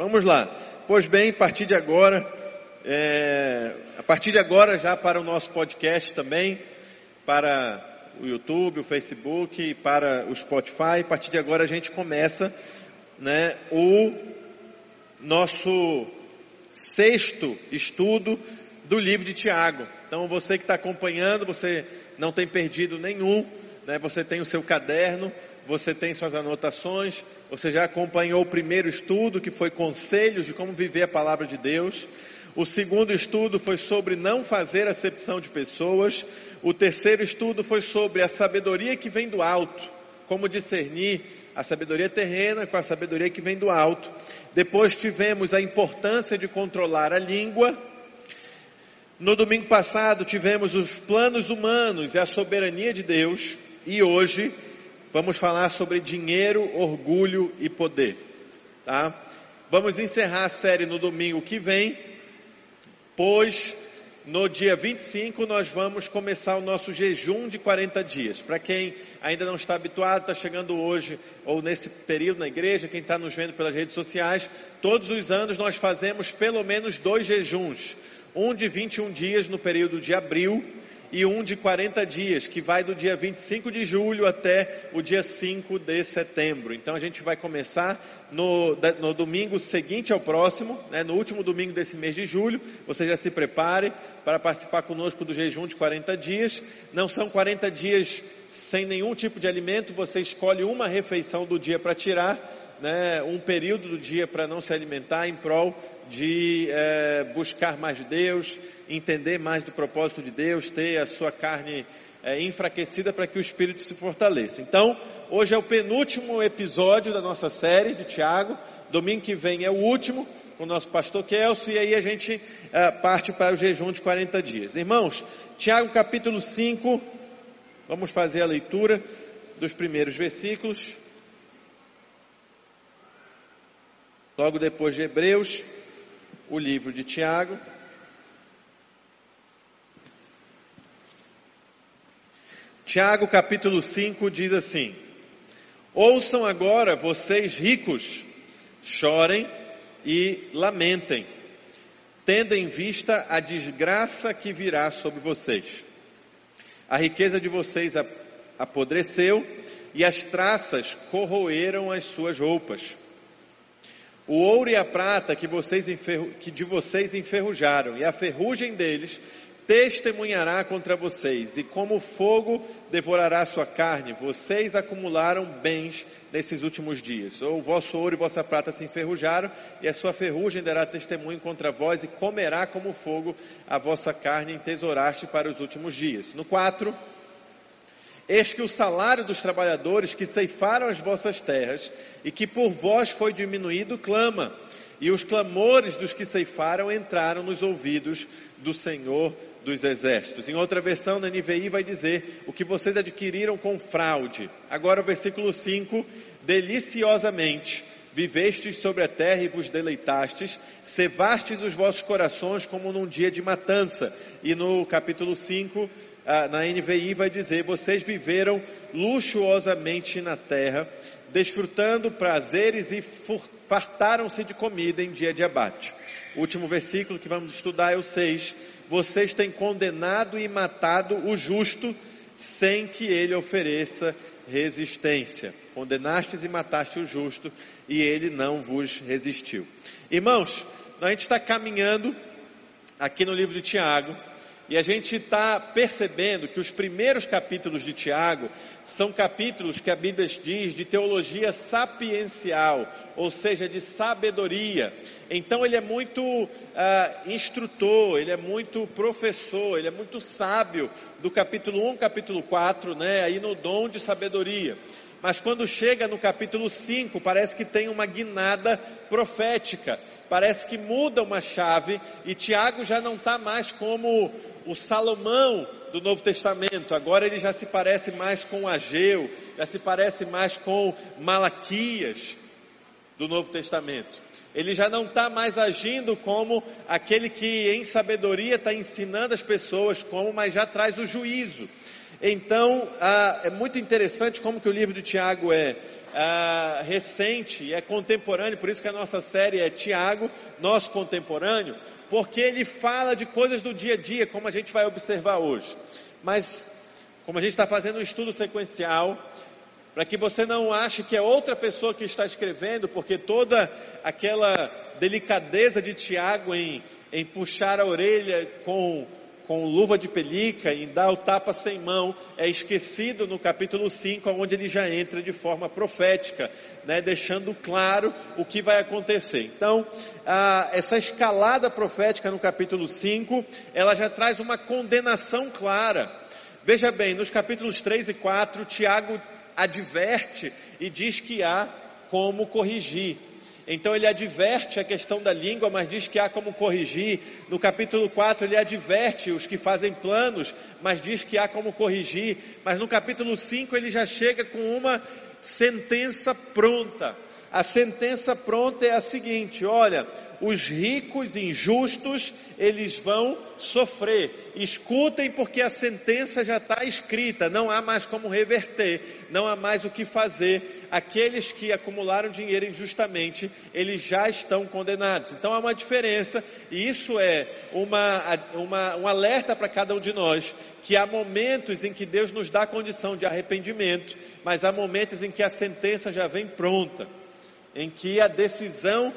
Vamos lá. Pois bem, a partir de agora, é, a partir de agora já para o nosso podcast também, para o YouTube, o Facebook, para o Spotify, a partir de agora a gente começa, né, o nosso sexto estudo do livro de Tiago. Então você que está acompanhando, você não tem perdido nenhum, né? Você tem o seu caderno, você tem suas anotações, você já acompanhou o primeiro estudo que foi conselhos de como viver a palavra de Deus. O segundo estudo foi sobre não fazer acepção de pessoas. O terceiro estudo foi sobre a sabedoria que vem do alto, como discernir a sabedoria terrena com a sabedoria que vem do alto. Depois tivemos a importância de controlar a língua. No domingo passado tivemos os planos humanos e a soberania de Deus. E hoje vamos falar sobre dinheiro, orgulho e poder. Tá? Vamos encerrar a série no domingo que vem, pois no dia 25 nós vamos começar o nosso jejum de 40 dias. Para quem ainda não está habituado, está chegando hoje ou nesse período na igreja, quem está nos vendo pelas redes sociais, todos os anos nós fazemos pelo menos dois jejuns. Um de 21 dias no período de abril e um de 40 dias, que vai do dia 25 de julho até o dia 5 de setembro. Então a gente vai começar no, no domingo seguinte ao próximo, né, no último domingo desse mês de julho. Você já se prepare para participar conosco do jejum de 40 dias. Não são 40 dias sem nenhum tipo de alimento, você escolhe uma refeição do dia para tirar né, um período do dia para não se alimentar em prol de é, buscar mais de Deus, entender mais do propósito de Deus, ter a sua carne é, enfraquecida para que o espírito se fortaleça. Então, hoje é o penúltimo episódio da nossa série de Tiago. Domingo que vem é o último com o nosso pastor Kelso e aí a gente é, parte para o jejum de 40 dias. Irmãos, Tiago capítulo 5, vamos fazer a leitura dos primeiros versículos. Logo depois de Hebreus, o livro de Tiago. Tiago capítulo 5 diz assim: Ouçam agora vocês ricos, chorem e lamentem, tendo em vista a desgraça que virá sobre vocês. A riqueza de vocês apodreceu e as traças corroeram as suas roupas. O ouro e a prata que, vocês que de vocês enferrujaram, e a ferrugem deles testemunhará contra vocês, e como fogo devorará sua carne, vocês acumularam bens nesses últimos dias. Ou o vosso ouro e vossa prata se enferrujaram, e a sua ferrugem dará testemunho contra vós, e comerá como fogo a vossa carne, entesouraste para os últimos dias. No 4, Eis que o salário dos trabalhadores que ceifaram as vossas terras e que por vós foi diminuído clama, e os clamores dos que ceifaram entraram nos ouvidos do Senhor dos Exércitos. Em outra versão, na NVI vai dizer o que vocês adquiriram com fraude. Agora o versículo 5, deliciosamente vivestes sobre a terra e vos deleitastes, cevastes os vossos corações como num dia de matança. E no capítulo 5, ah, na NVI vai dizer: vocês viveram luxuosamente na terra, desfrutando prazeres e fartaram-se de comida em dia de abate. O último versículo que vamos estudar é o 6. Vocês têm condenado e matado o justo sem que ele ofereça resistência. Condenastes e mataste o justo e ele não vos resistiu. Irmãos, a gente está caminhando aqui no livro de Tiago e a gente está percebendo que os primeiros capítulos de Tiago são capítulos que a Bíblia diz de teologia sapiencial, ou seja, de sabedoria. Então ele é muito uh, instrutor, ele é muito professor, ele é muito sábio do capítulo 1, capítulo 4, né, aí no dom de sabedoria. Mas quando chega no capítulo 5, parece que tem uma guinada profética parece que muda uma chave e Tiago já não está mais como o Salomão do Novo Testamento, agora ele já se parece mais com Ageu, já se parece mais com Malaquias do Novo Testamento. Ele já não está mais agindo como aquele que em sabedoria está ensinando as pessoas como, mas já traz o juízo. Então, ah, é muito interessante como que o livro de Tiago é, ah, recente é contemporâneo, por isso que a nossa série é Tiago, nosso contemporâneo, porque ele fala de coisas do dia a dia, como a gente vai observar hoje. Mas, como a gente está fazendo um estudo sequencial, para que você não ache que é outra pessoa que está escrevendo, porque toda aquela delicadeza de Tiago em, em puxar a orelha com com luva de pelica e dar o tapa sem mão, é esquecido no capítulo 5, onde ele já entra de forma profética, né, deixando claro o que vai acontecer. Então, a, essa escalada profética no capítulo 5, ela já traz uma condenação clara. Veja bem, nos capítulos 3 e 4, Tiago adverte e diz que há como corrigir. Então ele adverte a questão da língua, mas diz que há como corrigir. No capítulo 4 ele adverte os que fazem planos, mas diz que há como corrigir. Mas no capítulo 5 ele já chega com uma sentença pronta. A sentença pronta é a seguinte: olha, os ricos injustos, eles vão sofrer. Escutem, porque a sentença já está escrita, não há mais como reverter, não há mais o que fazer. Aqueles que acumularam dinheiro injustamente, eles já estão condenados. Então há uma diferença, e isso é uma, uma, um alerta para cada um de nós, que há momentos em que Deus nos dá condição de arrependimento, mas há momentos em que a sentença já vem pronta em que a decisão,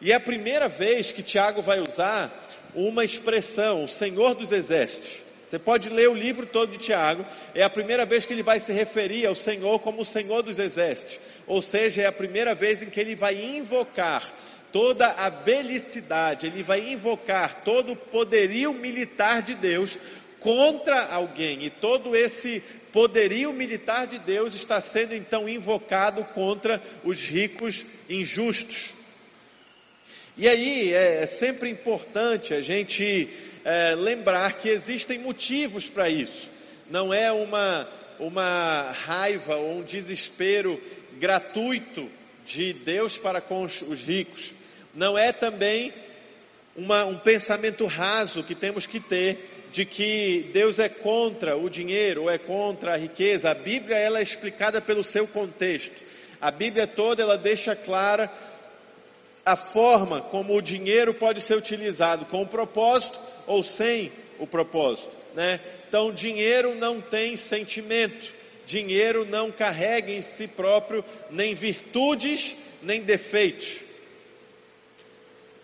e é a primeira vez que Tiago vai usar uma expressão, o Senhor dos Exércitos. Você pode ler o livro todo de Tiago, é a primeira vez que ele vai se referir ao Senhor como o Senhor dos Exércitos, ou seja, é a primeira vez em que ele vai invocar toda a belicidade, ele vai invocar todo o poderio militar de Deus contra alguém, e todo esse poderio militar de Deus está sendo então invocado contra os ricos injustos. E aí é, é sempre importante a gente é, lembrar que existem motivos para isso. Não é uma, uma raiva ou um desespero gratuito de Deus para com os, os ricos. Não é também uma, um pensamento raso que temos que ter de que Deus é contra o dinheiro ou é contra a riqueza. A Bíblia ela é explicada pelo seu contexto. A Bíblia toda ela deixa clara a forma como o dinheiro pode ser utilizado com o propósito ou sem o propósito, né? Então, dinheiro não tem sentimento, dinheiro não carrega em si próprio nem virtudes nem defeitos.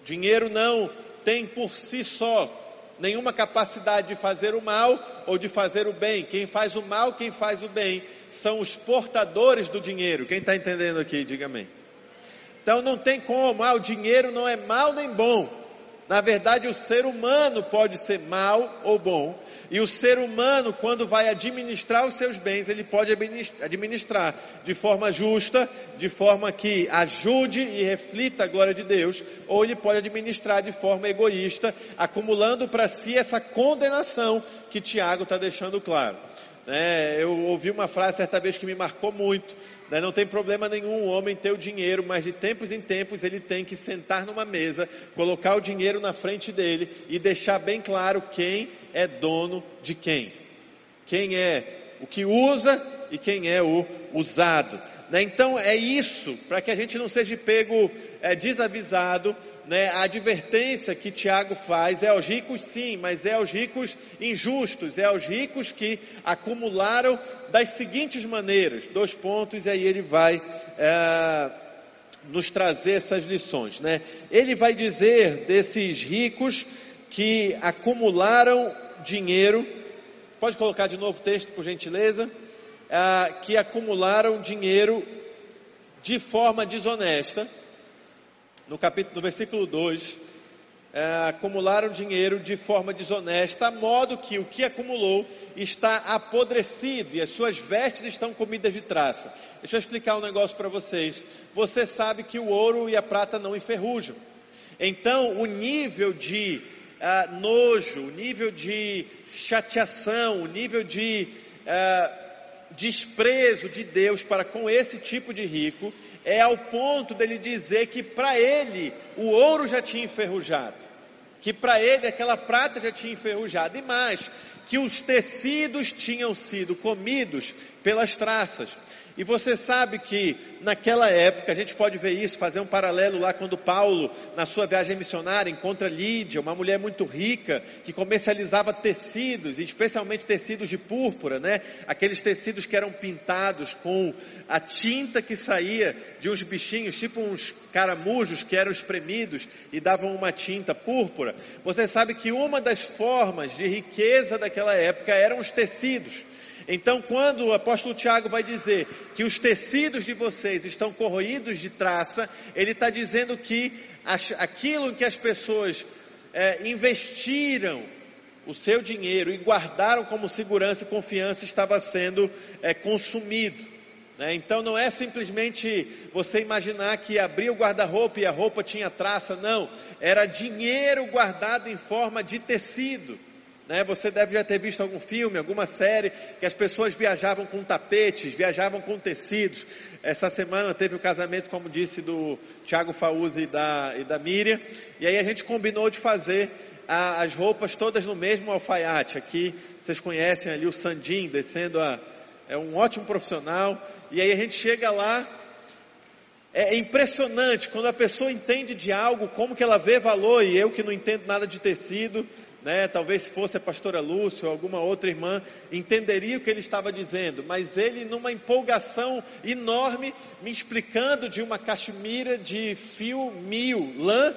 Dinheiro não tem por si só nenhuma capacidade de fazer o mal ou de fazer o bem. Quem faz o mal, quem faz o bem, são os portadores do dinheiro. Quem está entendendo aqui, diga amém. Então não tem como, ah, o dinheiro não é mal nem bom. Na verdade, o ser humano pode ser mal ou bom, e o ser humano, quando vai administrar os seus bens, ele pode administrar de forma justa, de forma que ajude e reflita a glória de Deus, ou ele pode administrar de forma egoísta, acumulando para si essa condenação que Tiago está deixando claro. É, eu ouvi uma frase certa vez que me marcou muito. Né? Não tem problema nenhum o homem ter o dinheiro, mas de tempos em tempos ele tem que sentar numa mesa, colocar o dinheiro na frente dele e deixar bem claro quem é dono de quem. Quem é o que usa e quem é o usado. Né? Então é isso, para que a gente não seja pego é, desavisado né, a advertência que Tiago faz é aos ricos sim, mas é aos ricos injustos, é aos ricos que acumularam das seguintes maneiras, dois pontos, e aí ele vai é, nos trazer essas lições. Né? Ele vai dizer desses ricos que acumularam dinheiro, pode colocar de novo o texto, por gentileza, é, que acumularam dinheiro de forma desonesta, no capítulo, no versículo 2, é, acumularam dinheiro de forma desonesta, a modo que o que acumulou está apodrecido e as suas vestes estão comidas de traça. Deixa eu explicar um negócio para vocês. Você sabe que o ouro e a prata não enferrujam. Então, o nível de uh, nojo, o nível de chateação, o nível de uh, desprezo de Deus para com esse tipo de rico é ao ponto dele dizer que para ele o ouro já tinha enferrujado, que para ele aquela prata já tinha enferrujado, e mais, que os tecidos tinham sido comidos pelas traças. E você sabe que naquela época, a gente pode ver isso, fazer um paralelo lá quando Paulo, na sua viagem missionária, encontra Lídia, uma mulher muito rica, que comercializava tecidos, especialmente tecidos de púrpura, né? Aqueles tecidos que eram pintados com a tinta que saía de uns bichinhos, tipo uns caramujos que eram espremidos e davam uma tinta púrpura. Você sabe que uma das formas de riqueza daquela época eram os tecidos. Então, quando o apóstolo Tiago vai dizer que os tecidos de vocês estão corroídos de traça, ele está dizendo que aquilo que as pessoas é, investiram o seu dinheiro e guardaram como segurança e confiança estava sendo é, consumido. Né? Então não é simplesmente você imaginar que abria o guarda-roupa e a roupa tinha traça, não. Era dinheiro guardado em forma de tecido. Né? Você deve já ter visto algum filme, alguma série, que as pessoas viajavam com tapetes, viajavam com tecidos. Essa semana teve o casamento, como disse, do Tiago Faúzi e da, e da Miriam. E aí a gente combinou de fazer a, as roupas todas no mesmo alfaiate. Aqui vocês conhecem ali o Sandim, descendo a. É um ótimo profissional. E aí a gente chega lá, é impressionante quando a pessoa entende de algo, como que ela vê valor, e eu que não entendo nada de tecido, né, talvez se fosse a pastora Lúcia ou alguma outra irmã, entenderia o que ele estava dizendo, mas ele, numa empolgação enorme, me explicando de uma cachemira de fio mil, lã,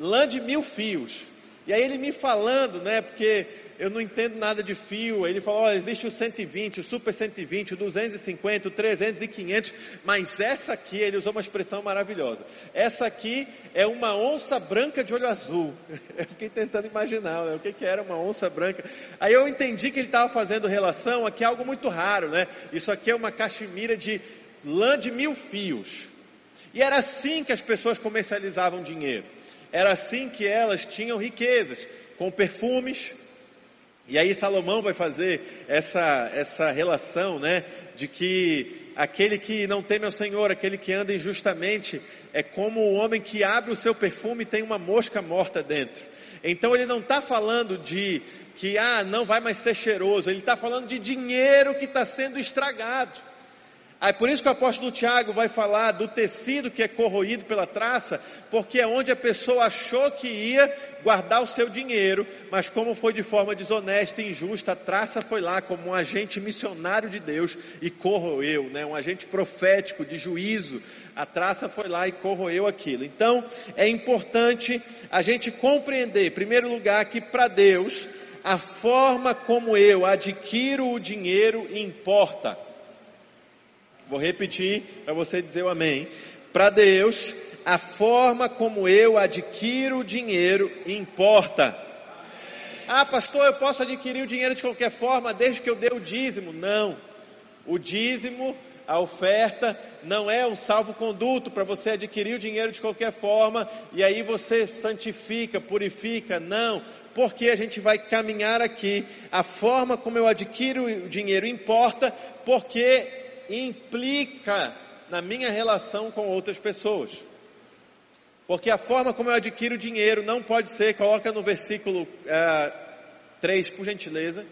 lã de mil fios. E aí ele me falando, né, porque eu não entendo nada de fio. Ele falou: olha, existe o 120, o Super 120, o 250, o 300 e 500, mas essa aqui, ele usou uma expressão maravilhosa. Essa aqui é uma onça branca de olho azul. Eu fiquei tentando imaginar né, o que, que era uma onça branca. Aí eu entendi que ele estava fazendo relação aqui a algo muito raro, né? Isso aqui é uma cachemira de lã de mil fios. E era assim que as pessoas comercializavam dinheiro. Era assim que elas tinham riquezas, com perfumes. E aí Salomão vai fazer essa, essa relação, né, de que aquele que não teme ao Senhor, aquele que anda injustamente, é como o homem que abre o seu perfume e tem uma mosca morta dentro. Então ele não está falando de que ah não vai mais ser cheiroso, ele está falando de dinheiro que está sendo estragado. Aí por isso que o apóstolo Tiago vai falar do tecido que é corroído pela traça, porque é onde a pessoa achou que ia guardar o seu dinheiro, mas como foi de forma desonesta e injusta, a traça foi lá como um agente missionário de Deus e corroeu, né? um agente profético de juízo. A traça foi lá e corroeu aquilo. Então é importante a gente compreender, em primeiro lugar, que para Deus a forma como eu adquiro o dinheiro importa. Vou repetir para você dizer o amém. Para Deus, a forma como eu adquiro dinheiro importa. Ah, pastor, eu posso adquirir o dinheiro de qualquer forma desde que eu dê o dízimo. Não. O dízimo, a oferta, não é um salvo-conduto para você adquirir o dinheiro de qualquer forma e aí você santifica, purifica. Não. Porque a gente vai caminhar aqui. A forma como eu adquiro o dinheiro importa, porque implica na minha relação com outras pessoas. Porque a forma como eu adquiro dinheiro não pode ser, coloca no versículo é, 3, por gentileza.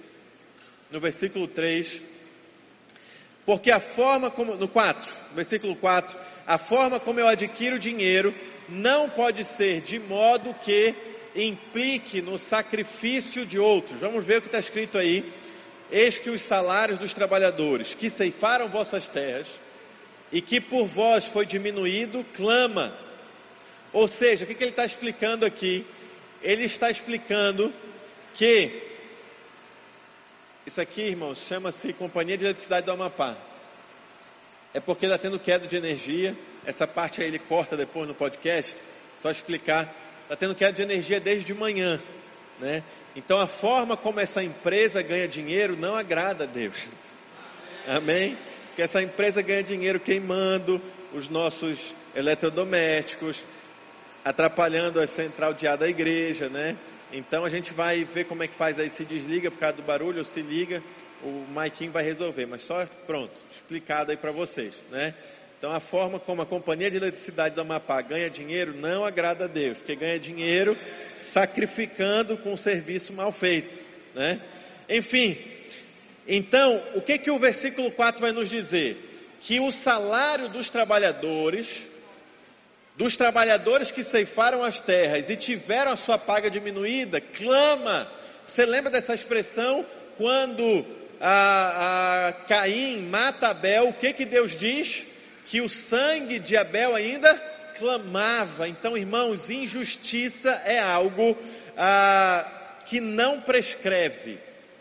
No versículo 3. Porque a forma como, no 4, versículo 4, a forma como eu adquiro dinheiro não pode ser de modo que implique no sacrifício de outros. Vamos ver o que está escrito aí Eis que os salários dos trabalhadores que ceifaram vossas terras e que por vós foi diminuído, clama. Ou seja, o que, que ele está explicando aqui? Ele está explicando que isso aqui, irmãos, chama-se Companhia de Eletricidade do Amapá. É porque está tendo queda de energia. Essa parte aí ele corta depois no podcast. Só explicar. Está tendo queda de energia desde de manhã, né? Então a forma como essa empresa ganha dinheiro não agrada a Deus. Amém? Porque essa empresa ganha dinheiro queimando os nossos eletrodomésticos, atrapalhando a central de ar da igreja, né? Então a gente vai ver como é que faz aí, se desliga por causa do barulho ou se liga, o Maikinho vai resolver, mas só pronto, explicado aí para vocês, né? Então a forma como a companhia de eletricidade do Amapá ganha dinheiro não agrada a Deus, porque ganha dinheiro sacrificando com um serviço mal feito, né? Enfim, então, o que que o versículo 4 vai nos dizer? que o salário dos trabalhadores, dos trabalhadores que ceifaram as terras e tiveram a sua paga diminuída, clama. Você lembra dessa expressão? Quando a, a Caim mata Abel, o que que Deus diz? Que o sangue de Abel ainda clamava. Então, irmãos, injustiça é algo ah, que não prescreve.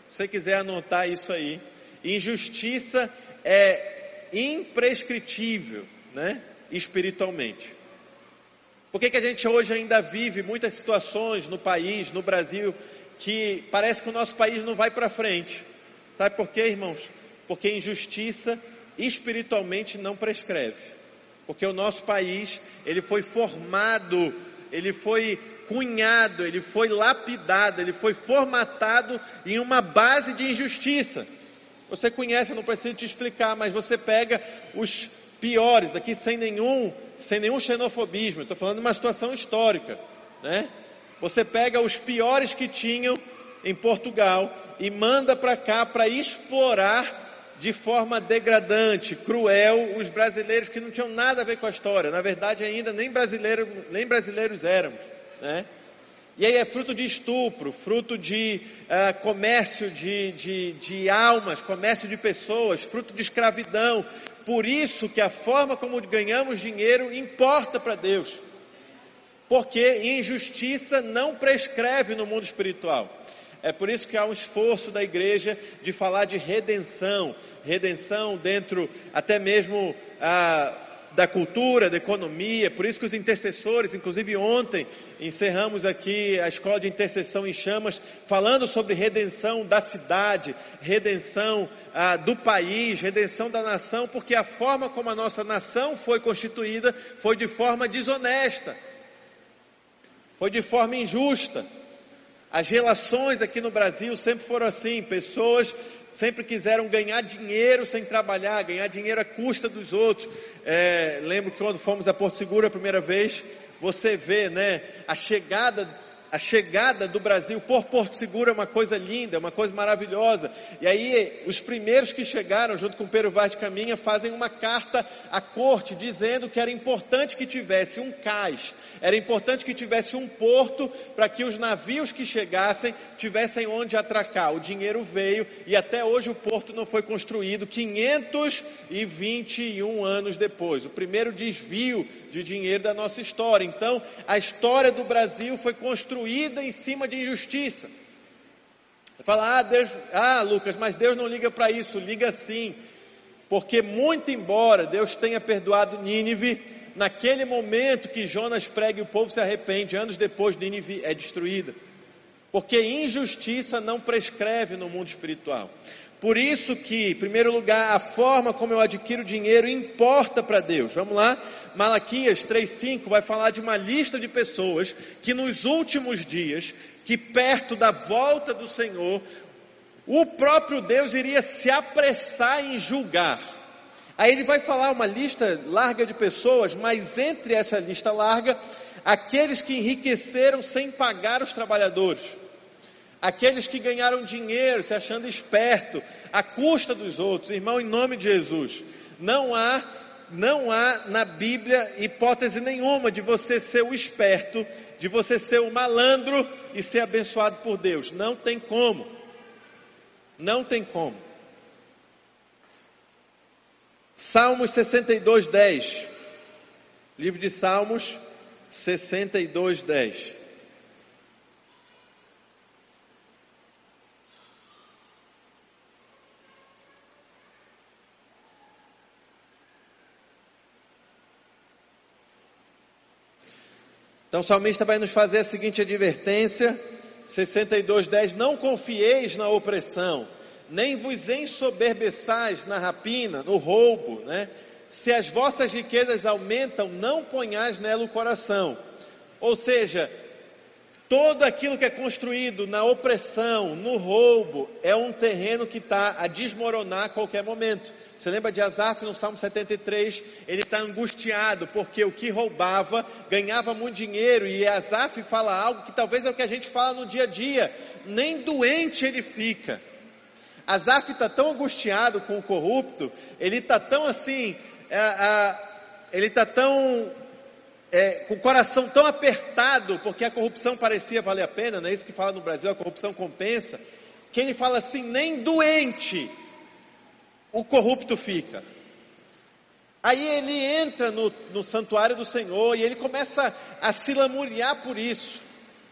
Se você quiser anotar isso aí, injustiça é imprescritível, né? Espiritualmente. Por que, que a gente hoje ainda vive muitas situações no país, no Brasil, que parece que o nosso país não vai para frente? Sabe por quê, irmãos? Porque injustiça espiritualmente não prescreve. Porque o nosso país, ele foi formado, ele foi cunhado, ele foi lapidado, ele foi formatado em uma base de injustiça. Você conhece, eu não preciso te explicar, mas você pega os piores, aqui sem nenhum, sem nenhum xenofobismo, estou falando de uma situação histórica, né? Você pega os piores que tinham em Portugal e manda para cá para explorar de forma degradante, cruel, os brasileiros que não tinham nada a ver com a história. Na verdade, ainda nem, brasileiro, nem brasileiros éramos. Né? E aí é fruto de estupro, fruto de uh, comércio de, de, de almas, comércio de pessoas, fruto de escravidão. Por isso que a forma como ganhamos dinheiro importa para Deus. Porque injustiça não prescreve no mundo espiritual. É por isso que há um esforço da igreja de falar de redenção, redenção dentro até mesmo ah, da cultura, da economia, por isso que os intercessores, inclusive ontem, encerramos aqui a escola de intercessão em chamas, falando sobre redenção da cidade, redenção ah, do país, redenção da nação, porque a forma como a nossa nação foi constituída foi de forma desonesta, foi de forma injusta. As relações aqui no Brasil sempre foram assim, pessoas sempre quiseram ganhar dinheiro sem trabalhar, ganhar dinheiro à custa dos outros. É, lembro que quando fomos a Porto Seguro a primeira vez, você vê, né, a chegada a chegada do Brasil por Porto Seguro é uma coisa linda, é uma coisa maravilhosa. E aí, os primeiros que chegaram, junto com Pedro Vaz de Caminha, fazem uma carta à corte dizendo que era importante que tivesse um cais, era importante que tivesse um porto para que os navios que chegassem tivessem onde atracar. O dinheiro veio e até hoje o porto não foi construído 521 anos depois. O primeiro desvio de dinheiro da nossa história. Então, a história do Brasil foi construída em cima de injustiça. Fala, ah, Deus, ah, Lucas, mas Deus não liga para isso, liga sim. Porque muito embora Deus tenha perdoado Nínive, naquele momento que Jonas prega e o povo se arrepende, anos depois Nínive é destruída. Porque injustiça não prescreve no mundo espiritual. Por isso que, em primeiro lugar, a forma como eu adquiro dinheiro importa para Deus. Vamos lá? Malaquias 3:5 vai falar de uma lista de pessoas que nos últimos dias, que perto da volta do Senhor, o próprio Deus iria se apressar em julgar. Aí ele vai falar uma lista larga de pessoas, mas entre essa lista larga, aqueles que enriqueceram sem pagar os trabalhadores aqueles que ganharam dinheiro se achando esperto, à custa dos outros, irmão, em nome de Jesus, não há, não há na Bíblia hipótese nenhuma de você ser o esperto, de você ser o malandro e ser abençoado por Deus. Não tem como. Não tem como. Salmos 62, 10. Livro de Salmos 62, 10. O salmista vai nos fazer a seguinte advertência, 62:10, não confieis na opressão, nem vos ensoberbeçais na rapina, no roubo, né? Se as vossas riquezas aumentam, não ponhais nela o coração. Ou seja, todo aquilo que é construído na opressão, no roubo, é um terreno que está a desmoronar a qualquer momento. Você lembra de Asaf no Salmo 73? Ele está angustiado porque o que roubava ganhava muito dinheiro e Asaf fala algo que talvez é o que a gente fala no dia a dia: nem doente ele fica. Asaf está tão angustiado com o corrupto, ele está tão assim, é, é, ele está tão é, com o coração tão apertado, porque a corrupção parecia valer a pena, não é isso que fala no Brasil, a corrupção compensa, que ele fala assim, nem doente o corrupto fica. Aí ele entra no, no santuário do Senhor e ele começa a se lamuriar por isso.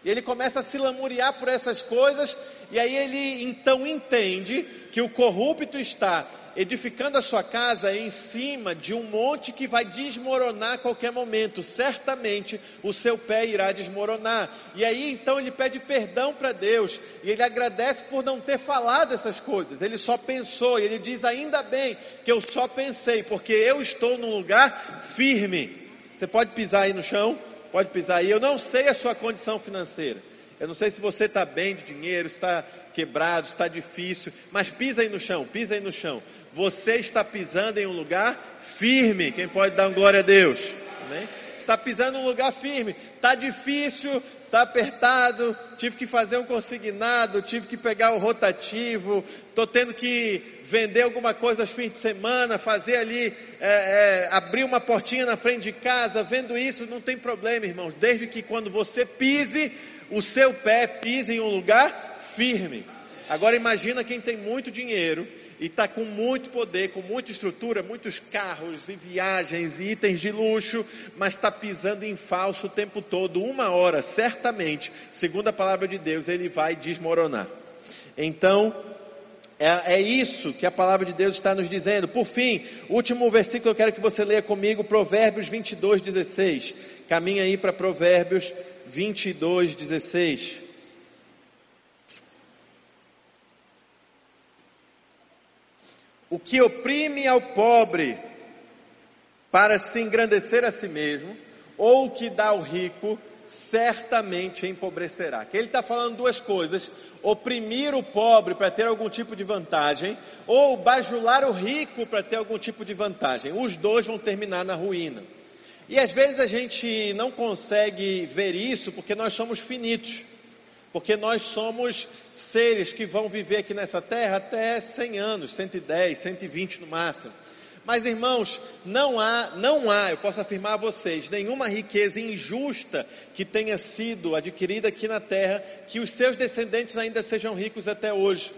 E ele começa a se lamuriar por essas coisas, e aí ele então entende que o corrupto está edificando a sua casa em cima de um monte que vai desmoronar a qualquer momento. Certamente o seu pé irá desmoronar. E aí então ele pede perdão para Deus e ele agradece por não ter falado essas coisas. Ele só pensou e ele diz: Ainda bem que eu só pensei, porque eu estou num lugar firme. Você pode pisar aí no chão? Pode pisar aí. Eu não sei a sua condição financeira. Eu não sei se você está bem de dinheiro, está quebrado, está difícil, mas pisa aí no chão, pisa aí no chão você está pisando em um lugar firme. Quem pode dar glória a Deus? Amém? Está pisando em um lugar firme. Está difícil, está apertado. Tive que fazer um consignado, tive que pegar o rotativo. Estou tendo que vender alguma coisa aos fins de semana, fazer ali, é, é, abrir uma portinha na frente de casa. Vendo isso, não tem problema, irmãos. Desde que quando você pise, o seu pé pise em um lugar firme. Agora imagina quem tem muito dinheiro e está com muito poder, com muita estrutura, muitos carros e viagens e itens de luxo, mas está pisando em falso o tempo todo. Uma hora, certamente, segundo a palavra de Deus, ele vai desmoronar. Então, é, é, isso que a palavra de Deus está nos dizendo. Por fim, último versículo eu quero que você leia comigo, Provérbios 22, 16. Caminha aí para Provérbios 22, 16. O que oprime ao pobre para se engrandecer a si mesmo, ou o que dá ao rico, certamente empobrecerá. Que ele está falando duas coisas: oprimir o pobre para ter algum tipo de vantagem, ou bajular o rico para ter algum tipo de vantagem. Os dois vão terminar na ruína. E às vezes a gente não consegue ver isso porque nós somos finitos porque nós somos seres que vão viver aqui nessa terra até 100 anos, 110, 120 no máximo. Mas irmãos, não há, não há, eu posso afirmar a vocês, nenhuma riqueza injusta que tenha sido adquirida aqui na terra, que os seus descendentes ainda sejam ricos até hoje.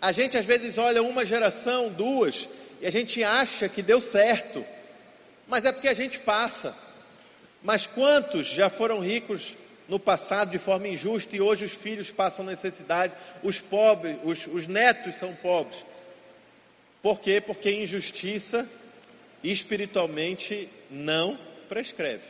A gente às vezes olha uma geração, duas, e a gente acha que deu certo, mas é porque a gente passa. Mas quantos já foram ricos no passado de forma injusta e hoje os filhos passam necessidade, os pobres, os, os netos são pobres. Por quê? Porque injustiça espiritualmente não prescreve.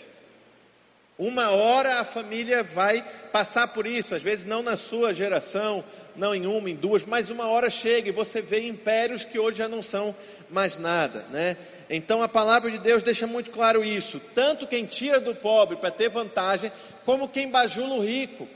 Uma hora a família vai passar por isso, às vezes não na sua geração, não em uma, em duas, mas uma hora chega e você vê impérios que hoje já não são mais nada, né? Então a palavra de Deus deixa muito claro isso. Tanto quem tira do pobre para ter vantagem, como quem bajula o rico.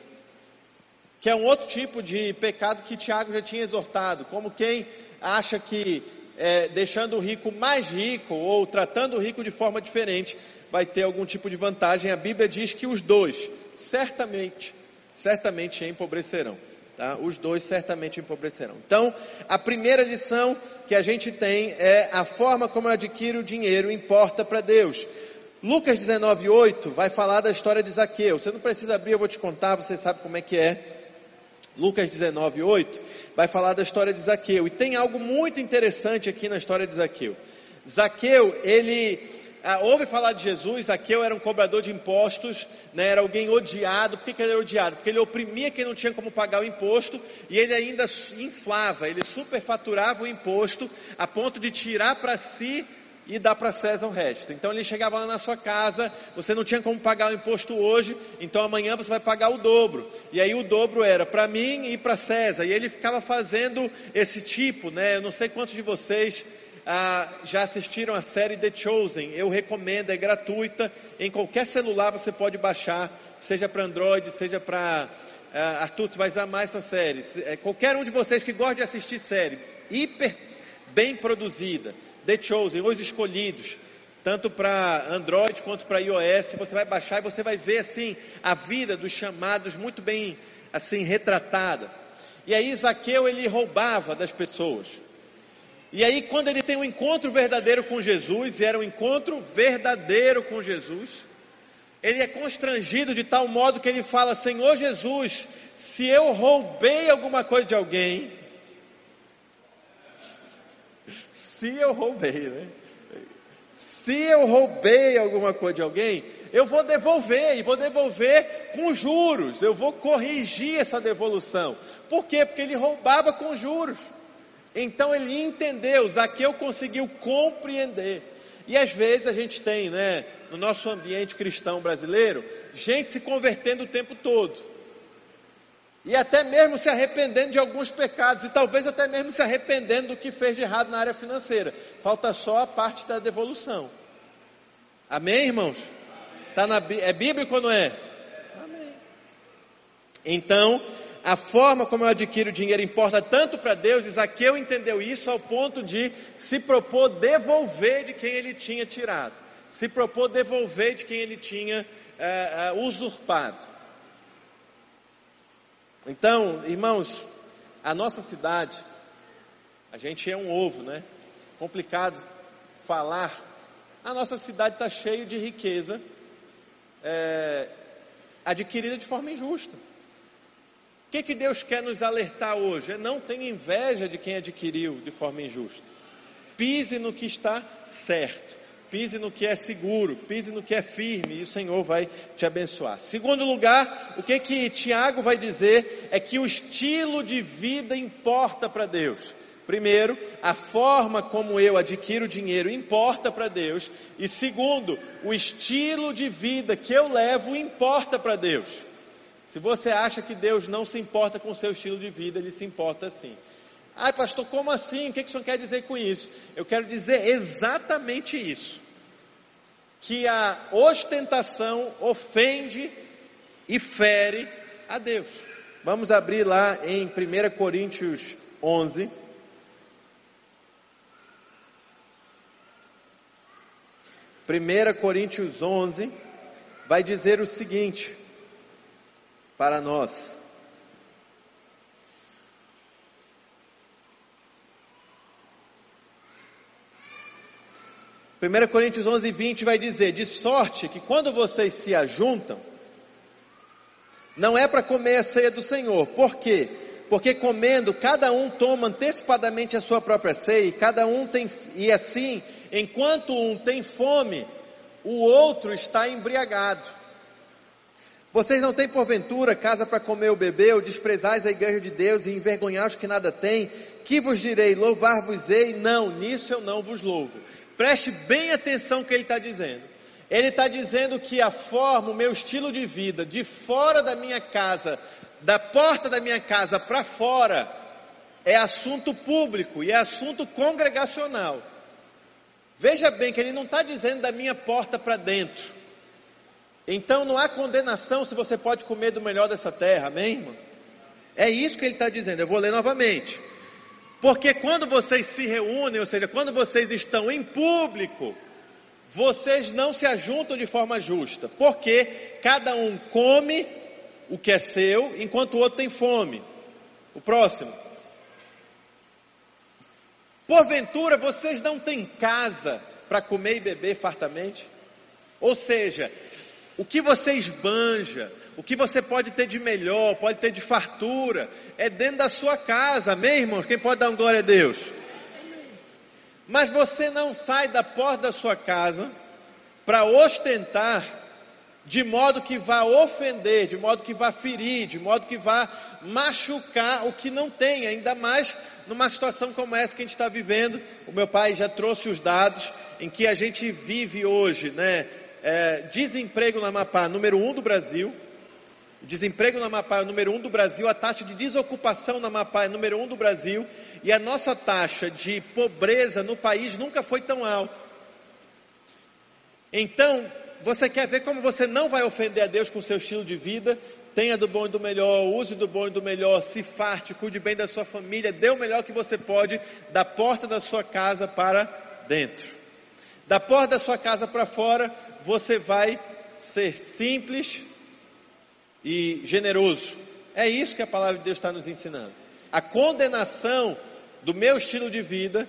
Que é um outro tipo de pecado que Tiago já tinha exortado. Como quem acha que é, deixando o rico mais rico ou tratando o rico de forma diferente vai ter algum tipo de vantagem. A Bíblia diz que os dois certamente, certamente empobrecerão. Tá? Os dois certamente empobrecerão. Então, a primeira lição que a gente tem é a forma como eu adquiro o dinheiro importa para Deus. Lucas 19:8 vai falar da história de Zaqueu. Você não precisa abrir, eu vou te contar, você sabe como é que é. Lucas 19:8 vai falar da história de Zaqueu. E tem algo muito interessante aqui na história de Zaqueu. Zaqueu, ele ouve falar de Jesus, Zaqueu era um cobrador de impostos, né, era alguém odiado. Por que, que ele era odiado? Porque ele oprimia quem não tinha como pagar o imposto e ele ainda inflava, ele superfaturava o imposto a ponto de tirar para si e dar para César o resto. Então ele chegava lá na sua casa, você não tinha como pagar o imposto hoje, então amanhã você vai pagar o dobro. E aí o dobro era para mim e para César. E ele ficava fazendo esse tipo, né? Eu não sei quantos de vocês ah, já assistiram a série The Chosen, eu recomendo, é gratuita, em qualquer celular você pode baixar, seja para Android, seja para. Ah, Arthur, tu vais amar essa série. É, qualquer um de vocês que gosta de assistir série, hiper bem produzida, The Chosen, Os Escolhidos, tanto para Android quanto para iOS, você vai baixar e você vai ver assim a vida dos chamados muito bem assim retratada. E aí Zaqueu ele roubava das pessoas. E aí quando ele tem um encontro verdadeiro com Jesus, e era um encontro verdadeiro com Jesus, ele é constrangido de tal modo que ele fala: Senhor Jesus, se eu roubei alguma coisa de alguém, se eu roubei, né? Se eu roubei alguma coisa de alguém, eu vou devolver, e vou devolver com juros, eu vou corrigir essa devolução. Por quê? Porque ele roubava com juros. Então ele entendeu, Zaqueu conseguiu compreender. E às vezes a gente tem, né, no nosso ambiente cristão brasileiro, gente se convertendo o tempo todo. E até mesmo se arrependendo de alguns pecados, e talvez até mesmo se arrependendo do que fez de errado na área financeira. Falta só a parte da devolução. Amém, irmãos? Tá na, é bíblico ou não é? Amém. Então, a forma como eu adquiro dinheiro importa tanto para Deus, e Zaqueu entendeu isso ao ponto de se propor devolver de quem ele tinha tirado, se propor devolver de quem ele tinha uh, uh, usurpado. Então, irmãos, a nossa cidade, a gente é um ovo, né? Complicado falar. A nossa cidade está cheia de riqueza é, adquirida de forma injusta. Que, que Deus quer nos alertar hoje? É não tenha inveja de quem adquiriu de forma injusta. Pise no que está certo. Pise no que é seguro, pise no que é firme, e o Senhor vai te abençoar. Segundo lugar, o que que Tiago vai dizer é que o estilo de vida importa para Deus. Primeiro, a forma como eu adquiro dinheiro importa para Deus. E segundo, o estilo de vida que eu levo importa para Deus. Se você acha que Deus não se importa com o seu estilo de vida, Ele se importa sim. Ai, pastor, como assim? O que, que o senhor quer dizer com isso? Eu quero dizer exatamente isso. Que a ostentação ofende e fere a Deus. Vamos abrir lá em 1 Coríntios 11. Primeira Coríntios 11 vai dizer o seguinte para nós. 1 Coríntios 11, 20 vai dizer: De sorte que quando vocês se ajuntam, não é para comer a ceia do Senhor. Por quê? Porque comendo, cada um toma antecipadamente a sua própria ceia, e cada um tem, e assim, enquanto um tem fome, o outro está embriagado. Vocês não têm porventura casa para comer ou beber, ou desprezais a igreja de Deus e envergonhar os que nada têm? Que vos direi, louvar-vos-ei? Não, nisso eu não vos louvo. Preste bem atenção no que ele está dizendo. Ele está dizendo que a forma, o meu estilo de vida, de fora da minha casa, da porta da minha casa para fora, é assunto público e é assunto congregacional. Veja bem que ele não está dizendo da minha porta para dentro. Então não há condenação se você pode comer do melhor dessa terra, amém, irmão? É isso que ele está dizendo. Eu vou ler novamente. Porque quando vocês se reúnem, ou seja, quando vocês estão em público, vocês não se ajuntam de forma justa. Porque cada um come o que é seu, enquanto o outro tem fome. O próximo. Porventura vocês não têm casa para comer e beber fartamente? Ou seja, o que você esbanja, o que você pode ter de melhor, pode ter de fartura, é dentro da sua casa, amém, irmãos? Quem pode dar um glória a Deus? Mas você não sai da porta da sua casa para ostentar de modo que vá ofender, de modo que vá ferir, de modo que vá machucar o que não tem, ainda mais numa situação como essa que a gente está vivendo. O meu pai já trouxe os dados em que a gente vive hoje, né? É, desemprego na Amapá, número um do Brasil, desemprego na Amapá é o número um do Brasil, a taxa de desocupação na Amapá é número um do Brasil, e a nossa taxa de pobreza no país nunca foi tão alta. Então, você quer ver como você não vai ofender a Deus com o seu estilo de vida? Tenha do bom e do melhor, use do bom e do melhor, se farte, cuide bem da sua família, dê o melhor que você pode da porta da sua casa para dentro. Da porta da sua casa para fora, você vai ser simples, e generoso. É isso que a palavra de Deus está nos ensinando. a condenação do meu estilo de vida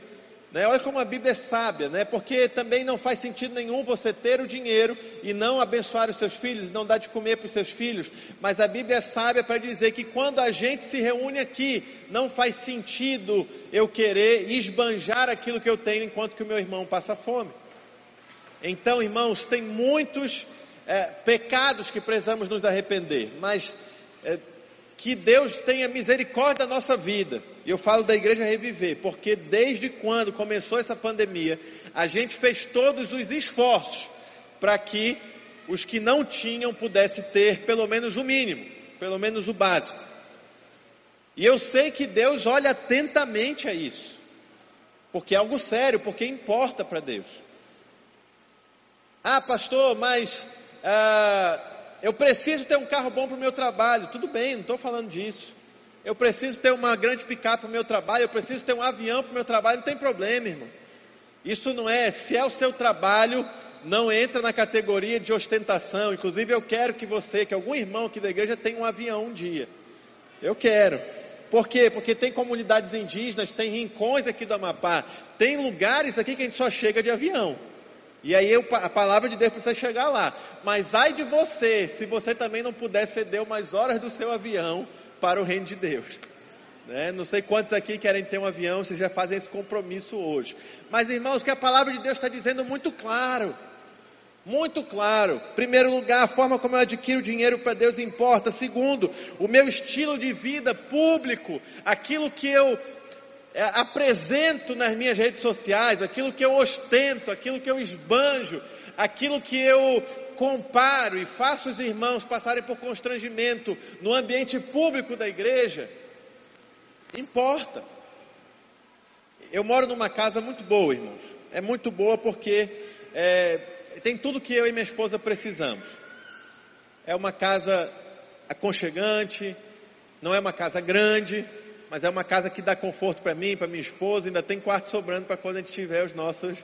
né? Olha como a Bíblia é sábia, né? porque também não faz sentido nenhum você ter o dinheiro e não abençoar os seus filhos, não dar de comer para os seus filhos. Mas a Bíblia é sábia para dizer que quando a gente se reúne aqui, não faz sentido eu querer esbanjar aquilo que eu tenho enquanto que o meu irmão passa fome. Então, irmãos, tem muitos é, pecados que precisamos nos arrepender, mas é, que Deus tenha misericórdia da nossa vida. Eu falo da igreja reviver, porque desde quando começou essa pandemia, a gente fez todos os esforços para que os que não tinham pudessem ter pelo menos o mínimo, pelo menos o básico. E eu sei que Deus olha atentamente a isso, porque é algo sério, porque importa para Deus. Ah, pastor, mas ah, eu preciso ter um carro bom para o meu trabalho. Tudo bem, não estou falando disso. Eu preciso ter uma grande picape para o meu trabalho. Eu preciso ter um avião para o meu trabalho. Não tem problema, irmão. Isso não é, se é o seu trabalho, não entra na categoria de ostentação. Inclusive, eu quero que você, que algum irmão aqui da igreja tenha um avião um dia. Eu quero. Por quê? Porque tem comunidades indígenas, tem rincões aqui do Amapá, tem lugares aqui que a gente só chega de avião. E aí eu, a palavra de Deus precisa chegar lá. Mas ai de você, se você também não puder ceder umas horas do seu avião para o reino de Deus. Né? Não sei quantos aqui querem ter um avião, vocês já fazem esse compromisso hoje. Mas irmãos, que a palavra de Deus está dizendo muito claro. Muito claro. Primeiro lugar, a forma como eu adquiro dinheiro para Deus importa. Segundo, o meu estilo de vida público, aquilo que eu apresento nas minhas redes sociais, aquilo que eu ostento, aquilo que eu esbanjo, aquilo que eu comparo e faço os irmãos passarem por constrangimento no ambiente público da igreja, importa. Eu moro numa casa muito boa, irmãos. É muito boa porque é, tem tudo que eu e minha esposa precisamos. É uma casa aconchegante, não é uma casa grande, mas é uma casa que dá conforto para mim, para minha esposa, ainda tem quarto sobrando para quando a gente tiver os nossos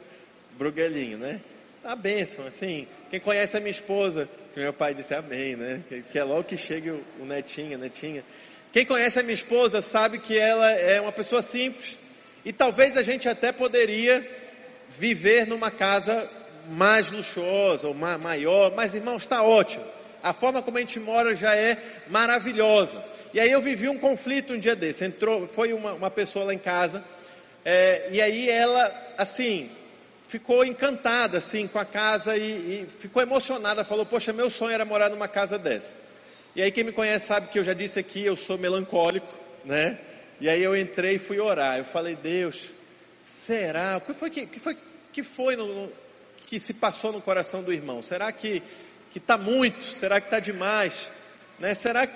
bruguelinhos, né? A bênção, assim, quem conhece a minha esposa, que meu pai disse amém, né? Que, é logo que chegue o, o netinho, a netinha. Quem conhece a minha esposa sabe que ela é uma pessoa simples, e talvez a gente até poderia viver numa casa mais luxuosa ou maior, mas irmão, está ótimo. A forma como a gente mora já é maravilhosa. E aí eu vivi um conflito um dia desse. Entrou, foi uma, uma pessoa lá em casa, é, e aí ela, assim, ficou encantada, assim, com a casa e, e ficou emocionada. Falou, poxa, meu sonho era morar numa casa dessa. E aí quem me conhece sabe que eu já disse aqui, eu sou melancólico, né? E aí eu entrei e fui orar. Eu falei, Deus, será? O que foi que, que foi que foi no, no, que se passou no coração do irmão? Será que que está muito? Será que está demais? Né? Será que...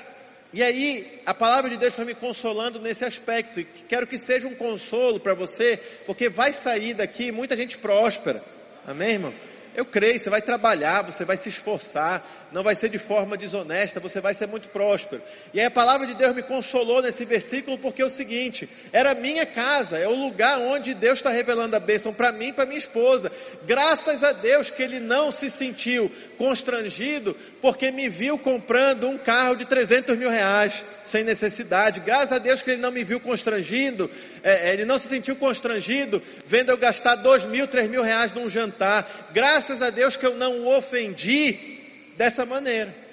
E aí, a palavra de Deus está me consolando nesse aspecto, e quero que seja um consolo para você, porque vai sair daqui muita gente próspera, amém, irmão? Eu creio, você vai trabalhar, você vai se esforçar, não vai ser de forma desonesta, você vai ser muito próspero. E aí a palavra de Deus me consolou nesse versículo porque é o seguinte: era minha casa, é o lugar onde Deus está revelando a bênção para mim e para minha esposa. Graças a Deus que ele não se sentiu constrangido porque me viu comprando um carro de 300 mil reais sem necessidade. Graças a Deus que ele não me viu constrangido, é, é, ele não se sentiu constrangido vendo eu gastar dois mil, três mil reais num jantar. Graças a Deus que eu não o ofendi dessa maneira.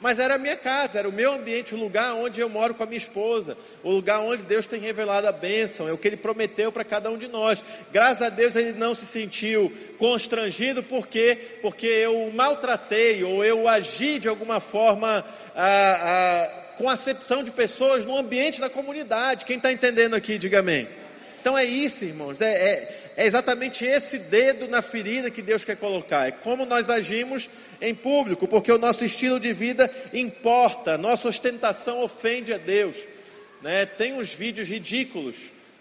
Mas era a minha casa, era o meu ambiente, o lugar onde eu moro com a minha esposa, o lugar onde Deus tem revelado a bênção, é o que Ele prometeu para cada um de nós. Graças a Deus ele não se sentiu constrangido, por quê? Porque eu o maltratei ou eu agi de alguma forma ah, ah, com acepção de pessoas no ambiente da comunidade. Quem está entendendo aqui, diga amém. Então é isso, irmãos, é, é, é, exatamente esse dedo na ferida que Deus quer colocar. É como nós agimos em público, porque o nosso estilo de vida importa, nossa ostentação ofende a Deus. Né? Tem uns vídeos ridículos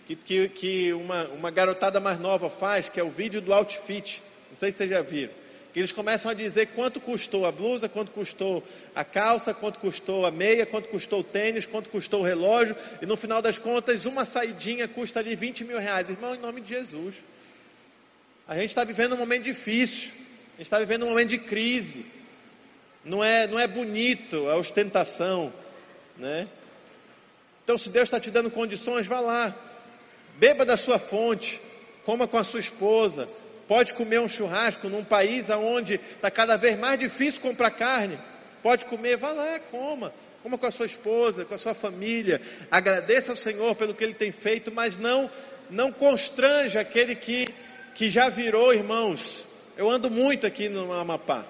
que, que, que uma, uma garotada mais nova faz, que é o vídeo do outfit. Não sei se vocês já viram eles começam a dizer quanto custou a blusa, quanto custou a calça, quanto custou a meia, quanto custou o tênis, quanto custou o relógio, e no final das contas, uma saidinha custa ali 20 mil reais. Irmão, em nome de Jesus. A gente está vivendo um momento difícil, a gente está vivendo um momento de crise. Não é, não é bonito a ostentação, né? Então, se Deus está te dando condições, vá lá, beba da sua fonte, coma com a sua esposa, pode comer um churrasco num país onde está cada vez mais difícil comprar carne, pode comer, vá lá, coma, coma com a sua esposa, com a sua família, agradeça ao Senhor pelo que Ele tem feito, mas não, não constranja aquele que, que já virou, irmãos. Eu ando muito aqui no Amapá,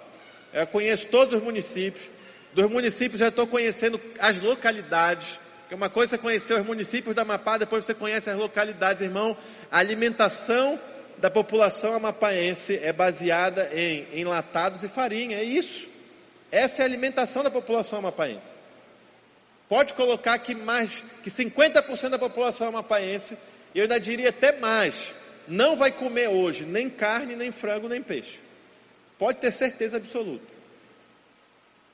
eu conheço todos os municípios, dos municípios já estou conhecendo as localidades, porque uma coisa é conhecer os municípios da Amapá, depois você conhece as localidades, irmão. A alimentação da população amapaense é baseada em enlatados e farinha, é isso. Essa é a alimentação da população amapaense. Pode colocar que mais que 50% da população amapaense, e eu ainda diria até mais, não vai comer hoje nem carne, nem frango, nem peixe. Pode ter certeza absoluta.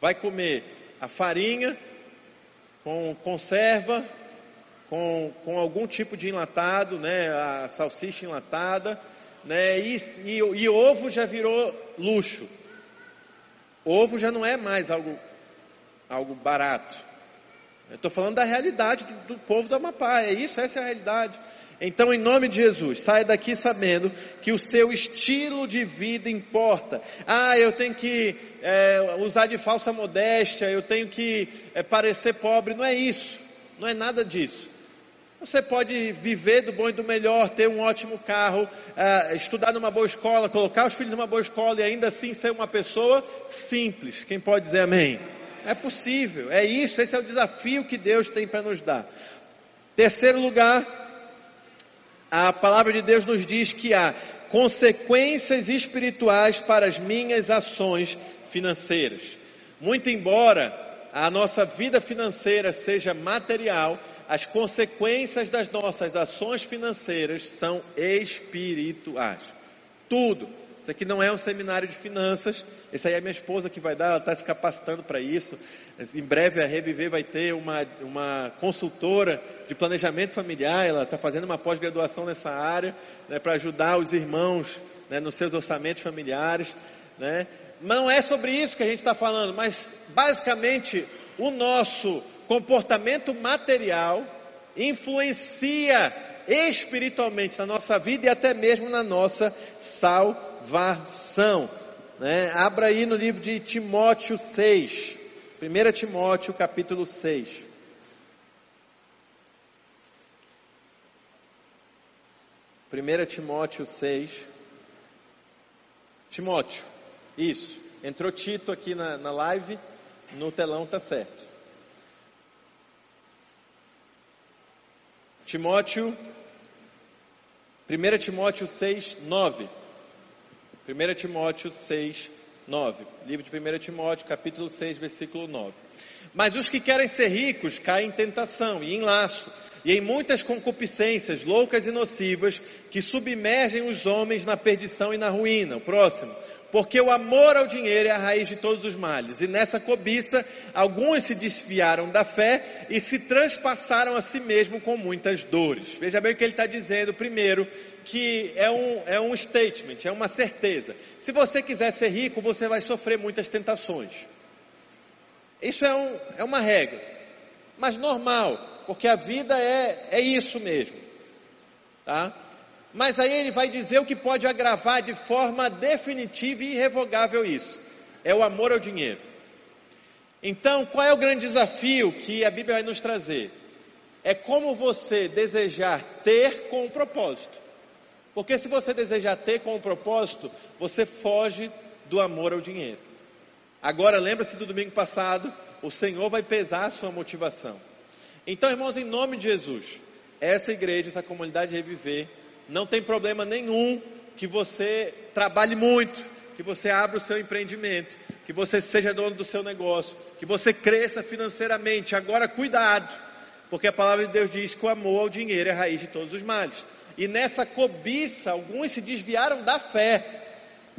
Vai comer a farinha, com conserva, com, com algum tipo de enlatado, né, a salsicha enlatada, né, e, e, e ovo já virou luxo. Ovo já não é mais algo, algo barato. Estou falando da realidade do, do, povo do Amapá, é isso, essa é a realidade. Então, em nome de Jesus, saia daqui sabendo que o seu estilo de vida importa. Ah, eu tenho que é, usar de falsa modéstia, eu tenho que é, parecer pobre. Não é isso, não é nada disso. Você pode viver do bom e do melhor, ter um ótimo carro, é, estudar numa boa escola, colocar os filhos numa boa escola e ainda assim ser uma pessoa simples. Quem pode dizer amém? É possível, é isso, esse é o desafio que Deus tem para nos dar. Terceiro lugar, a palavra de Deus nos diz que há consequências espirituais para as minhas ações financeiras. Muito embora a nossa vida financeira seja material, as consequências das nossas ações financeiras são espirituais. Tudo. Isso aqui não é um seminário de finanças. Essa aí é a minha esposa que vai dar, ela está se capacitando para isso. Em breve a Reviver vai ter uma, uma consultora de planejamento familiar, ela está fazendo uma pós-graduação nessa área, né, para ajudar os irmãos né, nos seus orçamentos familiares. Né. Não é sobre isso que a gente está falando, mas basicamente o nosso comportamento material influencia espiritualmente na nossa vida e até mesmo na nossa salvação. Né? Abra aí no livro de Timóteo 6, 1 Timóteo capítulo 6. Primeira Timóteo 6. Timóteo, isso. Entrou Tito aqui na, na live, no telão tá certo. Timóteo 1 Timóteo 6, 9. 1 Timóteo 6, 9. Livro de 1 Timóteo, capítulo 6, versículo 9. Mas os que querem ser ricos caem em tentação e em laço, e em muitas concupiscências loucas e nocivas que submergem os homens na perdição e na ruína. O próximo porque o amor ao dinheiro é a raiz de todos os males. E nessa cobiça, alguns se desviaram da fé e se transpassaram a si mesmo com muitas dores. Veja bem o que ele está dizendo, primeiro, que é um, é um statement, é uma certeza. Se você quiser ser rico, você vai sofrer muitas tentações. Isso é, um, é uma regra, mas normal, porque a vida é, é isso mesmo. Tá? Mas aí ele vai dizer o que pode agravar de forma definitiva e irrevogável isso: é o amor ao dinheiro. Então, qual é o grande desafio que a Bíblia vai nos trazer? É como você desejar ter com um propósito. Porque se você desejar ter com um propósito, você foge do amor ao dinheiro. Agora, lembra-se do domingo passado, o Senhor vai pesar a sua motivação. Então, irmãos, em nome de Jesus, essa igreja, essa comunidade Reviver, não tem problema nenhum que você trabalhe muito, que você abra o seu empreendimento, que você seja dono do seu negócio, que você cresça financeiramente. Agora, cuidado, porque a palavra de Deus diz que o amor ao dinheiro é a raiz de todos os males. E nessa cobiça, alguns se desviaram da fé.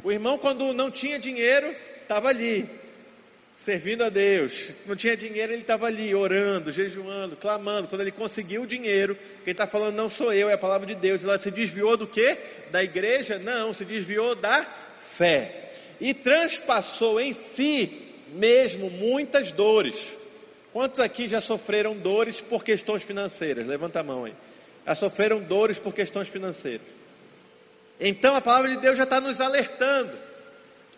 O irmão, quando não tinha dinheiro, estava ali, servindo a Deus. Não tinha dinheiro, ele estava ali orando, jejuando, clamando. Quando ele conseguiu o dinheiro, quem está falando não sou eu, é a palavra de Deus. Ela se desviou do que? Da igreja? Não, se desviou da fé. E transpassou em si mesmo muitas dores. Quantos aqui já sofreram dores por questões financeiras? Levanta a mão aí. Já sofreram dores por questões financeiras. Então a palavra de Deus já está nos alertando.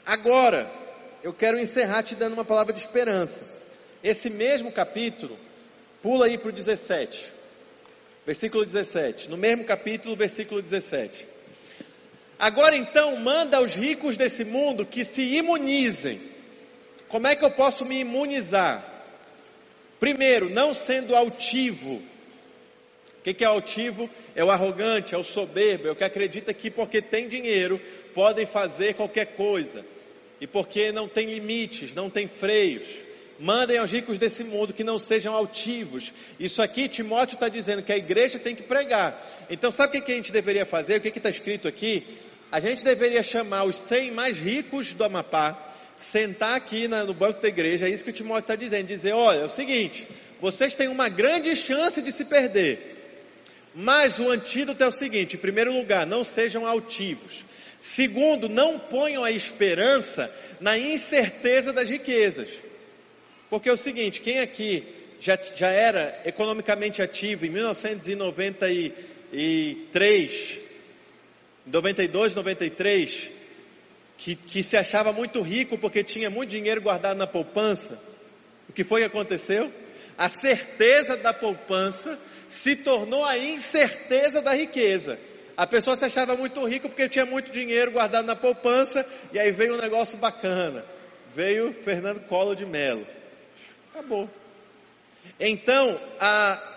Agora, eu quero encerrar te dando uma palavra de esperança. Esse mesmo capítulo, pula aí para o 17. Versículo 17. No mesmo capítulo, versículo 17. Agora então, manda aos ricos desse mundo que se imunizem. Como é que eu posso me imunizar? Primeiro, não sendo altivo. O que, é altivo? É o arrogante, é o soberbo, é o que acredita que porque tem dinheiro podem fazer qualquer coisa. E porque não tem limites, não tem freios. Mandem aos ricos desse mundo que não sejam altivos. Isso aqui Timóteo está dizendo que a igreja tem que pregar. Então sabe o que, a gente deveria fazer? O que está escrito aqui? A gente deveria chamar os 100 mais ricos do Amapá sentar aqui no banco da igreja, é isso que o Timóteo está dizendo, dizer, olha, é o seguinte, vocês têm uma grande chance de se perder, mas o antídoto é o seguinte, em primeiro lugar, não sejam altivos, segundo, não ponham a esperança na incerteza das riquezas, porque é o seguinte, quem aqui já, já era economicamente ativo em 1993, 92, 93, que, que se achava muito rico porque tinha muito dinheiro guardado na poupança, o que foi que aconteceu? A certeza da poupança se tornou a incerteza da riqueza. A pessoa se achava muito rico porque tinha muito dinheiro guardado na poupança, e aí veio um negócio bacana. Veio Fernando Collor de Mello. Acabou. Então, a,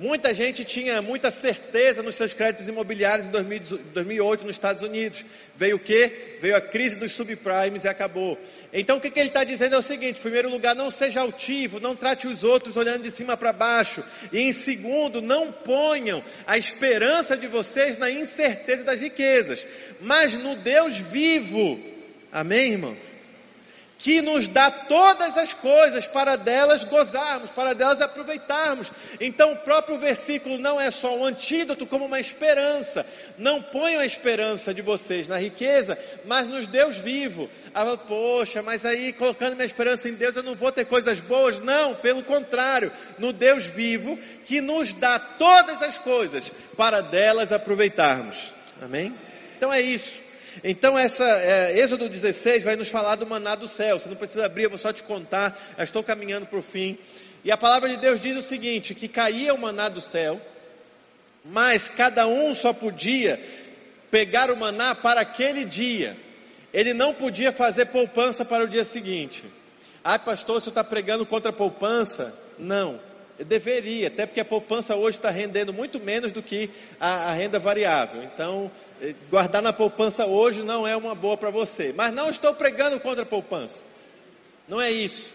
Muita gente tinha muita certeza nos seus créditos imobiliários em 2008 nos Estados Unidos. Veio o que? Veio a crise dos subprimes e acabou. Então o que, que ele está dizendo é o seguinte: em primeiro lugar, não seja altivo, não trate os outros olhando de cima para baixo. E em segundo, não ponham a esperança de vocês na incerteza das riquezas, mas no Deus vivo. Amém, irmão? Que nos dá todas as coisas para delas gozarmos, para delas aproveitarmos. Então o próprio versículo não é só um antídoto, como uma esperança. Não ponham a esperança de vocês na riqueza, mas nos Deus vivo. Ah, poxa, mas aí colocando minha esperança em Deus eu não vou ter coisas boas. Não, pelo contrário, no Deus vivo que nos dá todas as coisas para delas aproveitarmos. Amém? Então é isso. Então essa é, Êxodo 16 vai nos falar do maná do céu. Você não precisa abrir, eu vou só te contar. Já estou caminhando para o fim. E a palavra de Deus diz o seguinte: que caía o maná do céu, mas cada um só podia pegar o maná para aquele dia. Ele não podia fazer poupança para o dia seguinte. Ah, pastor, você está pregando contra a poupança? Não. Deveria, até porque a poupança hoje está rendendo muito menos do que a, a renda variável. Então, eh, guardar na poupança hoje não é uma boa para você. Mas não estou pregando contra a poupança. Não é isso.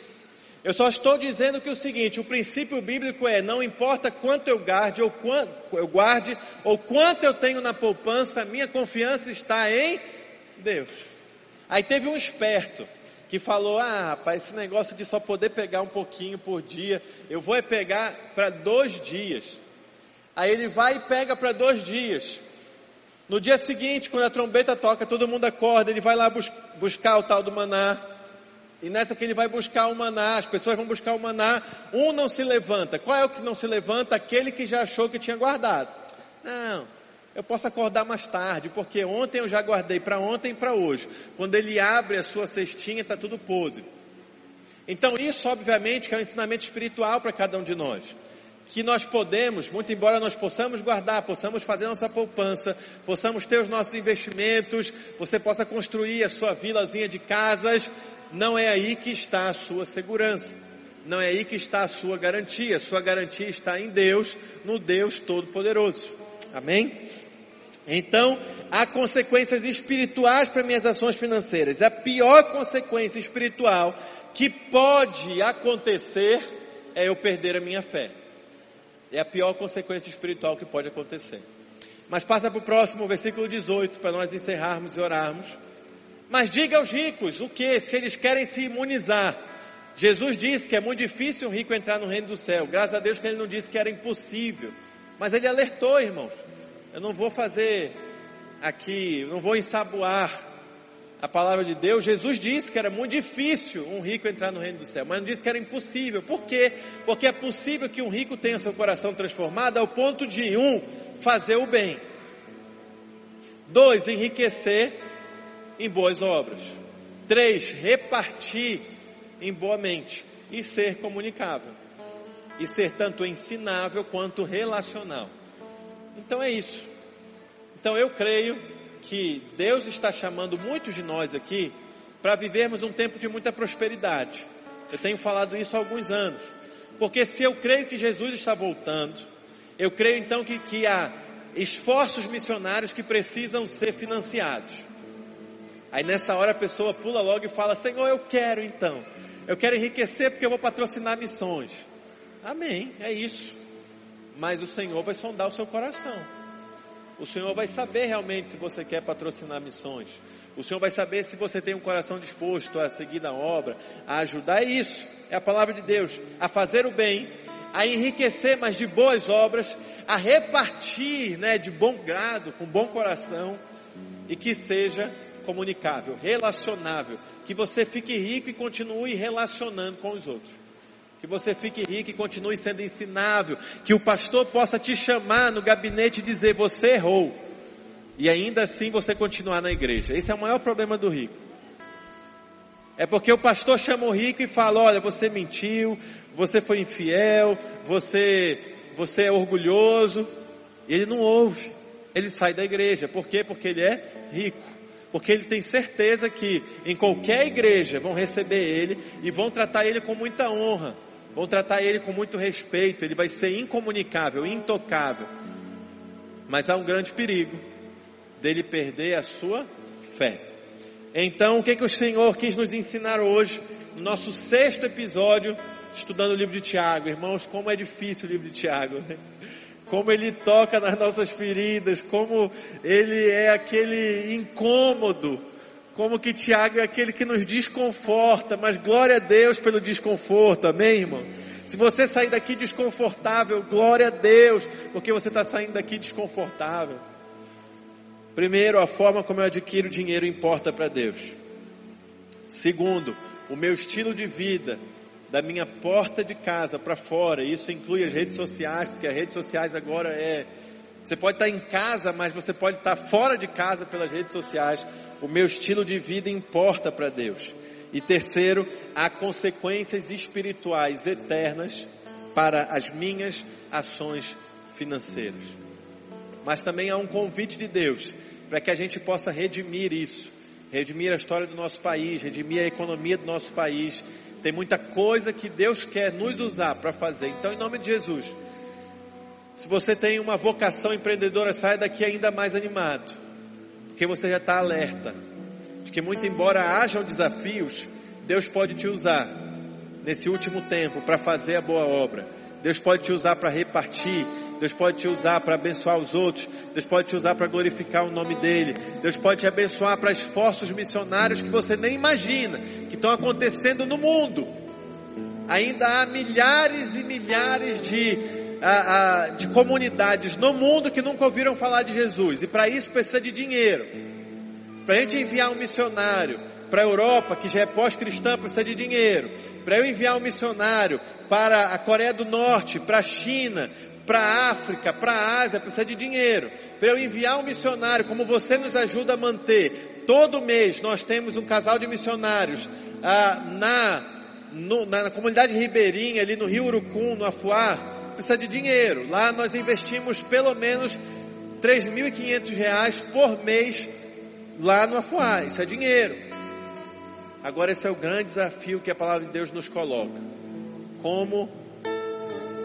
Eu só estou dizendo que o seguinte, o princípio bíblico é, não importa quanto eu guarde ou quanto eu guarde ou quanto eu tenho na poupança, minha confiança está em Deus. Aí teve um esperto que falou: Ah, rapaz, esse negócio de só poder pegar um pouquinho por dia, eu vou é pegar para dois dias. Aí ele vai e pega para dois dias. No dia seguinte, quando a trombeta toca, todo mundo acorda, ele vai lá bus buscar o tal do maná. E nessa que ele vai buscar o maná, as pessoas vão buscar o maná, um não se levanta. Qual é o que não se levanta? Aquele que já achou que tinha guardado. Não, eu posso acordar mais tarde, porque ontem eu já guardei para ontem e para hoje. Quando ele abre a sua cestinha, está tudo podre. Então, isso, obviamente, que é um ensinamento espiritual para cada um de nós. Que nós podemos, muito embora nós possamos guardar, possamos fazer nossa poupança, possamos ter os nossos investimentos, você possa construir a sua vilazinha de casas, não é aí que está a sua segurança. Não é aí que está a sua garantia. Sua garantia está em Deus, no Deus Todo-Poderoso. Amém? Então, há consequências espirituais para minhas ações financeiras. A pior consequência espiritual que pode acontecer é eu perder a minha fé. É a pior consequência espiritual que pode acontecer. Mas passa para o próximo, versículo 18, para nós encerrarmos e orarmos. Mas diga aos ricos o que? Se eles querem se imunizar. Jesus disse que é muito difícil um rico entrar no reino do céu. Graças a Deus que ele não disse que era impossível. Mas ele alertou, irmãos. Eu não vou fazer aqui, não vou ensaboar a palavra de Deus, Jesus disse que era muito difícil um rico entrar no reino do céu, mas não disse que era impossível. Por quê? Porque é possível que um rico tenha seu coração transformado ao ponto de, um, fazer o bem, dois, enriquecer em boas obras, três, repartir em boa mente e ser comunicável, e ser tanto ensinável quanto relacional. Então é isso. Então eu creio que Deus está chamando muitos de nós aqui para vivermos um tempo de muita prosperidade. Eu tenho falado isso há alguns anos. Porque se eu creio que Jesus está voltando, eu creio então que, que há esforços missionários que precisam ser financiados. Aí nessa hora a pessoa pula logo e fala: Senhor, eu quero então. Eu quero enriquecer porque eu vou patrocinar missões. Amém, é isso. Mas o Senhor vai sondar o seu coração. O Senhor vai saber realmente se você quer patrocinar missões. O Senhor vai saber se você tem um coração disposto a seguir na obra, a ajudar. É isso, é a palavra de Deus. A fazer o bem, a enriquecer, mas de boas obras, a repartir, né, de bom grado, com bom coração, e que seja comunicável, relacionável. Que você fique rico e continue relacionando com os outros que você fique rico e continue sendo ensinável, que o pastor possa te chamar no gabinete e dizer você errou, e ainda assim você continuar na igreja. Esse é o maior problema do rico. É porque o pastor chama o rico e fala: olha, você mentiu, você foi infiel, você, você é orgulhoso. E ele não ouve, ele sai da igreja. Por quê? Porque ele é rico. Porque ele tem certeza que em qualquer igreja vão receber ele e vão tratar ele com muita honra vão tratar ele com muito respeito, ele vai ser incomunicável, intocável. Mas há um grande perigo dele perder a sua fé. Então, o que, que o Senhor quis nos ensinar hoje, no nosso sexto episódio, estudando o livro de Tiago? Irmãos, como é difícil o livro de Tiago. Né? Como ele toca nas nossas feridas, como ele é aquele incômodo como que Tiago é aquele que nos desconforta, mas glória a Deus pelo desconforto, amém, irmão? Se você sair daqui desconfortável, glória a Deus, porque você está saindo daqui desconfortável. Primeiro, a forma como eu adquiro dinheiro importa para Deus. Segundo, o meu estilo de vida, da minha porta de casa para fora, isso inclui as redes sociais, porque as redes sociais agora é. Você pode estar em casa, mas você pode estar fora de casa pelas redes sociais o meu estilo de vida importa para Deus. E terceiro, há consequências espirituais eternas para as minhas ações financeiras. Mas também há um convite de Deus para que a gente possa redimir isso, redimir a história do nosso país, redimir a economia do nosso país. Tem muita coisa que Deus quer nos usar para fazer. Então, em nome de Jesus, se você tem uma vocação empreendedora, saia daqui ainda mais animado porque você já está alerta de que, muito embora hajam desafios, Deus pode te usar nesse último tempo para fazer a boa obra. Deus pode te usar para repartir. Deus pode te usar para abençoar os outros. Deus pode te usar para glorificar o nome dEle. Deus pode te abençoar para esforços missionários que você nem imagina, que estão acontecendo no mundo. Ainda há milhares e milhares de a, a, de comunidades no mundo que nunca ouviram falar de Jesus. E para isso precisa de dinheiro. Para a gente enviar um missionário para a Europa, que já é pós-cristã, precisa de dinheiro. Para eu enviar um missionário para a Coreia do Norte, para a China, para a África, para a Ásia, precisa de dinheiro. Para eu enviar um missionário, como você nos ajuda a manter, todo mês nós temos um casal de missionários ah, na, no, na, comunidade ribeirinha, ali no Rio Urucum, no Afuá, precisa de dinheiro. Lá nós investimos pelo menos 3.500 reais por mês lá no Afuá. Isso é dinheiro. Agora esse é o grande desafio que a palavra de Deus nos coloca. Como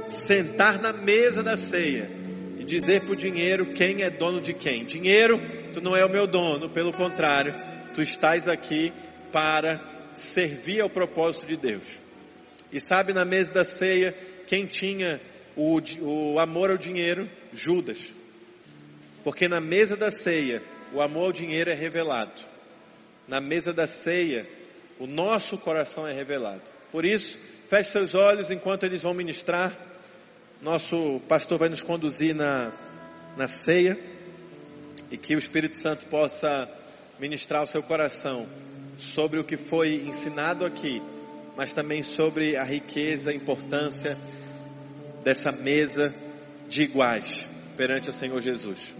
sentar na mesa da ceia e dizer para o dinheiro quem é dono de quem. Dinheiro, tu não é o meu dono, pelo contrário, tu estás aqui para servir ao propósito de Deus. E sabe na mesa da ceia quem tinha o, o amor ao dinheiro, Judas. Porque na mesa da ceia, o amor ao dinheiro é revelado. Na mesa da ceia, o nosso coração é revelado. Por isso, feche seus olhos enquanto eles vão ministrar. Nosso pastor vai nos conduzir na, na ceia e que o Espírito Santo possa ministrar ao seu coração sobre o que foi ensinado aqui, mas também sobre a riqueza, a importância dessa mesa de iguais perante o Senhor Jesus.